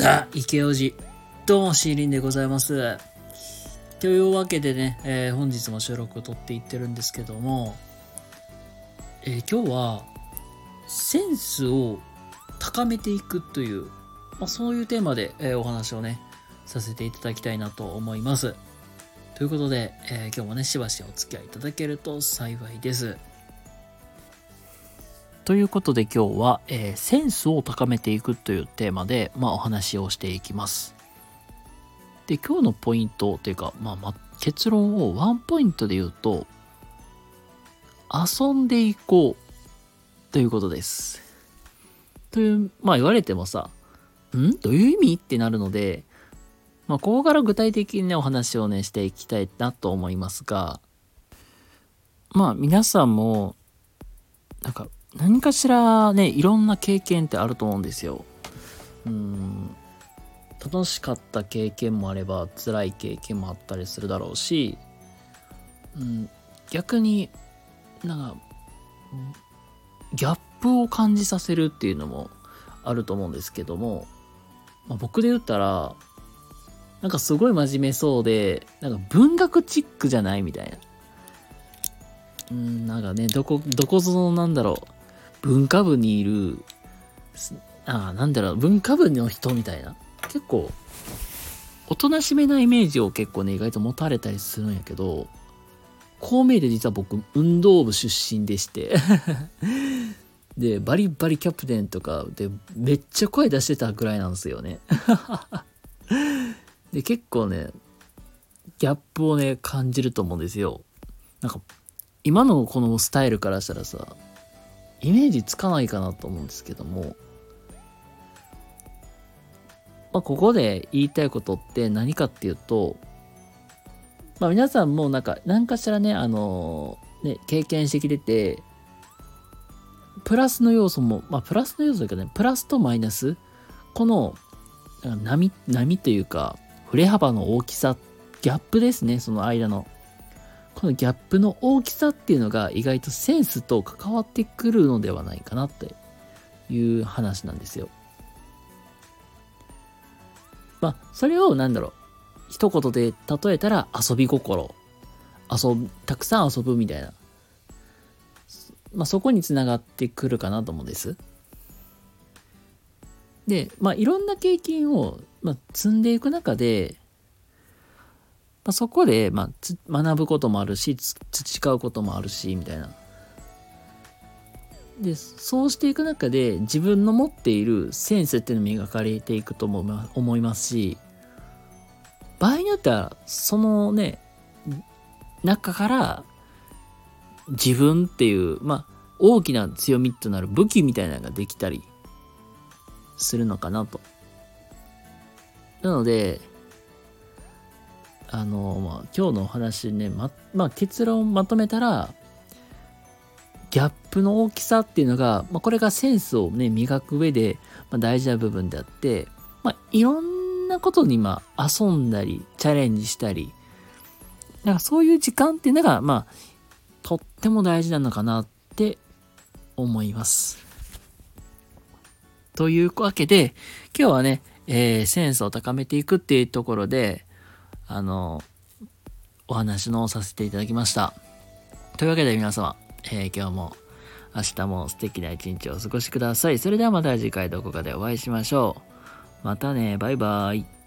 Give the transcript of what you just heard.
ザ・池王子。どうも、シーリンでございます。というわけでね、えー本日も収録を撮っていってるんですけども、えー今日は、センスを高めていくという、まあ、そういうテーマで、えーお話をね、させていただきたいなと思います。ということで、え今日もね、しばしお付き合いいただけると幸いです。ということで今日は、えーセンスを高めていくというテーマで、まあ、お話をしていきます。で、今日のポイントというか、まあ、ま結論をワンポイントで言うと、遊んでいこうということです。という、まあ言われてもさ、ん？どういう意味？ってなるので、まあここから具体的にね、お話をね、していきたいなと思いますが、まあ皆さんも、なんか何かしらね、いろんな経験ってあると思うんですよ。うん、楽しかった経験もあれば、辛い経験もあったりするだろうし、うん、逆になんか、ギャップを感じさせるっていうのもあると思うんですけども、まあ、僕で言ったら、なんかすごい真面目そうで、なんか文学チックじゃないみたいな。うん、なんかね、どこ、どこぞのなんだろう、文化部にいる、ああ、なんだろう、文化部の人みたいな。結構、おとなしめなイメージを結構ね、意外と持たれたりするんやけど、こう見えて実は僕、運動部出身でして。で、バリバリキャプテンとかで、めっちゃ声出してたぐらいなんですよね。で、結構ね、ギャップをね、感じると思うんですよ。なんか、今のこのスタイルからしたらさ、イメージつかないかなと思うんですけども、まあ、ここで言いたいことって何かっていうと、まあ、皆さんもなんか、何かしらね、あのね、経験してきてて、プラスの要素も、まあ、プラスの要素だけどね、プラスとマイナス、この、波、波というか、振れ幅の大きさ、ギャップですね、その間の。このギャップの大きさっていうのが意外とセンスと関わってくるのではないかなっていう話なんですよ。まあ、それをなんだろう、一言で例えたら遊び心。遊ぶ、たくさん遊ぶみたいな。まあ、そこにつながってくるかなと思うんです。で、まあ、いろんな経験を、まあ、積んでいく中で、あ、そこで、まあ、学ぶこともあるし、培うこともあるし、みたいな。で、そうしていく中で、自分の持っているセンスっていうのも磨かれていくと思いま思いますし、場合によっては、そのね、中から、自分っていう、まあ、大きな強みとなる武器みたいなのができたりするのかなと。なので、あの、まあ、今日のお話ね、ま、まあ、結論をまとめたら、ギャップの大きさっていうのが、まあ、これがセンスをね、磨く上で、まあ、大事な部分であって、まあ、いろんなことに、まあ、遊んだり、チャレンジしたり、なんかそういう時間っていうのが、まあ、とっても大事なのかなって思います。というわけで、今日はね、えーセンスを高めていくっていうところで、あの、お話のさせていただきました。というわけで皆様、えー今日も明日も素敵な一日をお過ごしください。それではまた次回どこかでお会いしましょう。またね、バイバイ。